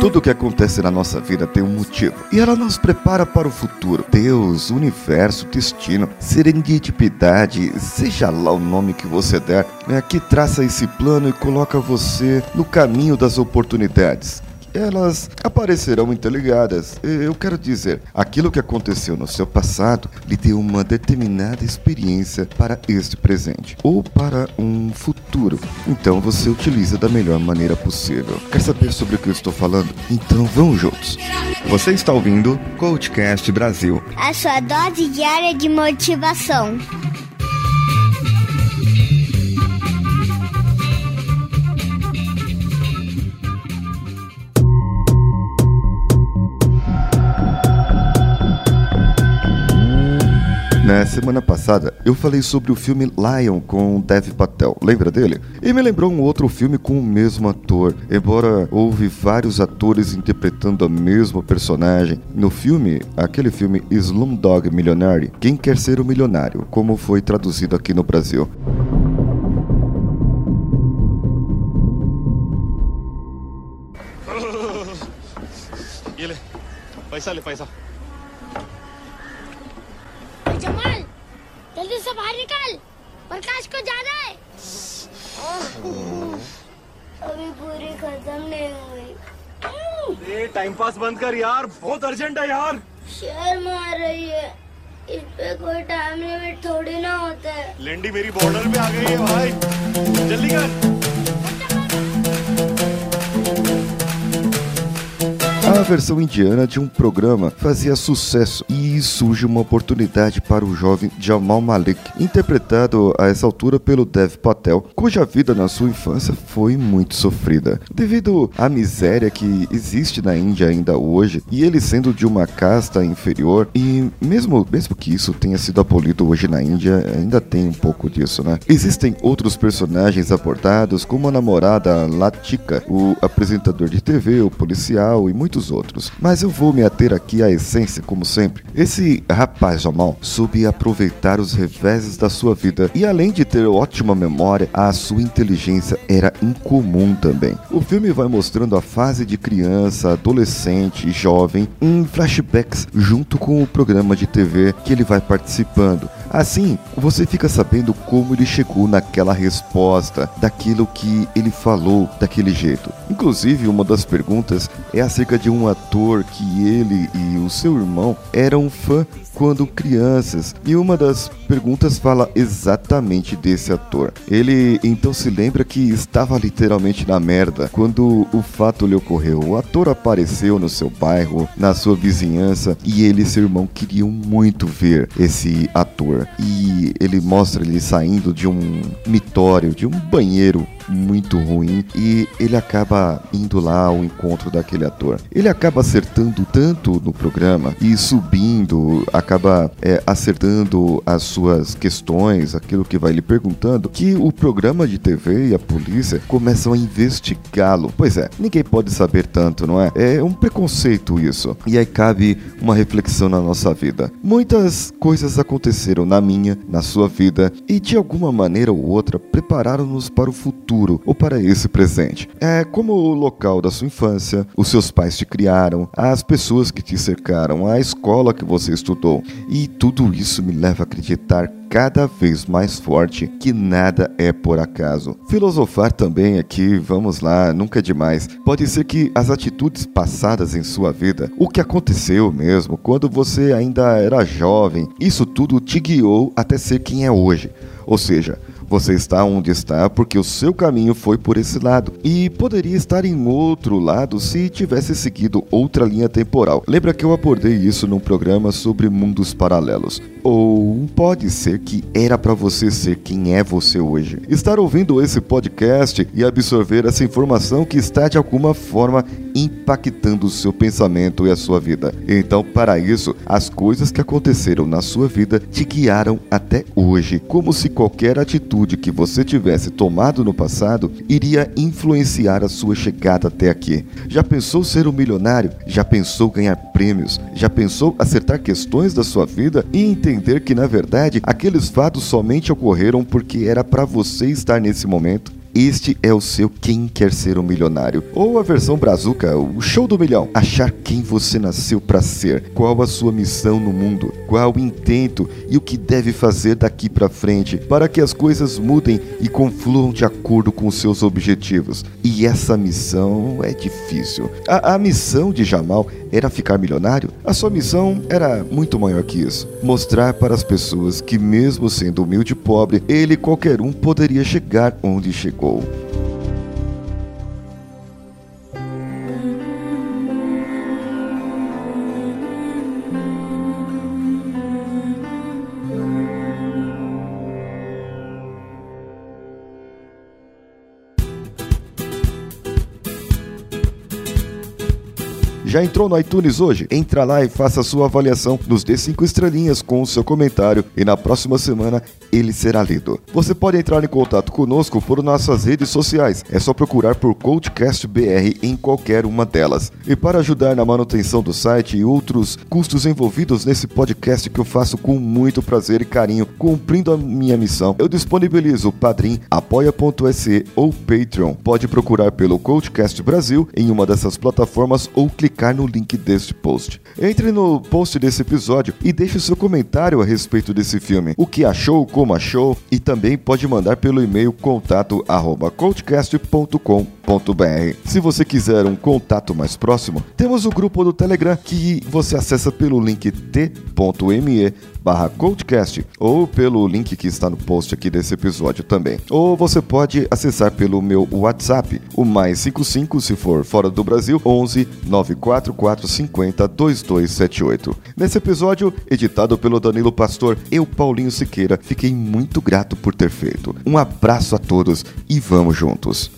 Tudo que acontece na nossa vida tem um motivo e ela nos prepara para o futuro. Deus, universo, destino, serendipidade, seja lá o nome que você der, é que traça esse plano e coloca você no caminho das oportunidades elas aparecerão interligadas. Eu quero dizer, aquilo que aconteceu no seu passado lhe deu uma determinada experiência para este presente ou para um futuro. Então você utiliza da melhor maneira possível. Quer saber sobre o que eu estou falando? Então vamos juntos. Você está ouvindo Coachcast Brasil. A sua dose diária de motivação. Na semana passada, eu falei sobre o filme Lion com Dev Patel, lembra dele? E me lembrou um outro filme com o mesmo ator. Embora houve vários atores interpretando a mesma personagem, no filme, aquele filme Slumdog Millionaire, Quem Quer Ser o Milionário, como foi traduzido aqui no Brasil. Ele, vai sair, vai sair. Jamal जल्दी से बाहर निकल। प्रकाश को जाना है। अभी पूरी खत्म नहीं हुई। टाइम पास बंद कर यार। बहुत अर्जेंट है यार। शेर मार रही है। इस पे कोई टाइम लिमिट थोड़ी ना होता है। लेंडी मेरी बॉर्डर पे आ गई है भाई। जल्दी कर। Versão indiana de um programa fazia sucesso e surge uma oportunidade para o jovem Jamal Malik, interpretado a essa altura pelo Dev Patel, cuja vida na sua infância foi muito sofrida. Devido à miséria que existe na Índia ainda hoje, e ele sendo de uma casta inferior, e mesmo, mesmo que isso tenha sido abolido hoje na Índia, ainda tem um pouco disso, né? Existem outros personagens abordados, como a namorada Latika, o apresentador de TV, o policial e muitos outros. Mas eu vou me ater aqui à essência, como sempre. Esse rapaz Jamal soube aproveitar os reveses da sua vida e além de ter ótima memória, a sua inteligência era incomum também. O filme vai mostrando a fase de criança, adolescente e jovem em flashbacks junto com o programa de TV que ele vai participando. Assim, você fica sabendo como ele chegou naquela resposta, daquilo que ele falou daquele jeito. Inclusive, uma das perguntas é acerca de um ator que ele e o seu irmão eram fã quando crianças. E uma das perguntas fala exatamente desse ator. Ele então se lembra que estava literalmente na merda quando o fato lhe ocorreu. O ator apareceu no seu bairro, na sua vizinhança, e ele e seu irmão queriam muito ver esse ator. E ele mostra ele saindo de um mitório, de um banheiro muito ruim e ele acaba indo lá ao encontro daquele ator. Ele acaba acertando tanto no programa e subindo, acaba é, acertando as suas questões, aquilo que vai lhe perguntando, que o programa de TV e a polícia começam a investigá-lo. Pois é, ninguém pode saber tanto, não é? É um preconceito isso. E aí cabe uma reflexão na nossa vida. Muitas coisas aconteceram na minha, na sua vida e de alguma maneira ou outra prepararam-nos para o futuro futuro ou para esse presente. É como o local da sua infância, os seus pais te criaram, as pessoas que te cercaram, a escola que você estudou. E tudo isso me leva a acreditar cada vez mais forte que nada é por acaso. Filosofar também aqui, vamos lá, nunca é demais. Pode ser que as atitudes passadas em sua vida, o que aconteceu mesmo quando você ainda era jovem, isso tudo te guiou até ser quem é hoje. Ou seja, você está onde está porque o seu caminho foi por esse lado e poderia estar em outro lado se tivesse seguido outra linha temporal. Lembra que eu abordei isso num programa sobre mundos paralelos? Ou pode ser que era para você ser quem é você hoje. Estar ouvindo esse podcast e absorver essa informação que está de alguma forma impactando o seu pensamento e a sua vida. Então, para isso, as coisas que aconteceram na sua vida te guiaram até hoje, como se qualquer atitude que você tivesse tomado no passado iria influenciar a sua chegada até aqui. Já pensou ser um milionário? Já pensou ganhar prêmios? Já pensou acertar questões da sua vida e entender que na verdade aqueles fatos somente ocorreram porque era para você estar nesse momento? Este é o seu Quem Quer Ser um Milionário. Ou a versão brazuca, o show do milhão. Achar quem você nasceu para ser, qual a sua missão no mundo, qual o intento e o que deve fazer daqui para frente para que as coisas mudem e confluam de acordo com seus objetivos. E essa missão é difícil. A, a missão de Jamal era ficar milionário? A sua missão era muito maior que isso. Mostrar para as pessoas que, mesmo sendo humilde e pobre, ele qualquer um poderia chegar onde chegou gol. Já entrou no iTunes hoje? Entra lá e faça sua avaliação, nos dê 5 estrelinhas com o seu comentário e na próxima semana ele será lido. Você pode entrar em contato conosco por nossas redes sociais. É só procurar por Coachcast BR em qualquer uma delas. E para ajudar na manutenção do site e outros custos envolvidos nesse podcast que eu faço com muito prazer e carinho, cumprindo a minha missão, eu disponibilizo o Padrim, apoia.se ou Patreon. Pode procurar pelo Coachcast Brasil em uma dessas plataformas ou clicar clicar no link deste post. Entre no post desse episódio e deixe seu comentário a respeito desse filme. O que achou, como achou e também pode mandar pelo e-mail Se você quiser um contato mais próximo, temos o grupo do Telegram que você acessa pelo link t.me barra Coachcast ou pelo link que está no post aqui desse episódio também. Ou você pode acessar pelo meu WhatsApp, o mais 55 se for fora do Brasil, 11 94450 2278. Nesse episódio, editado pelo Danilo Pastor, eu, Paulinho Siqueira, fiquei muito grato por ter feito. Um abraço a todos e vamos juntos.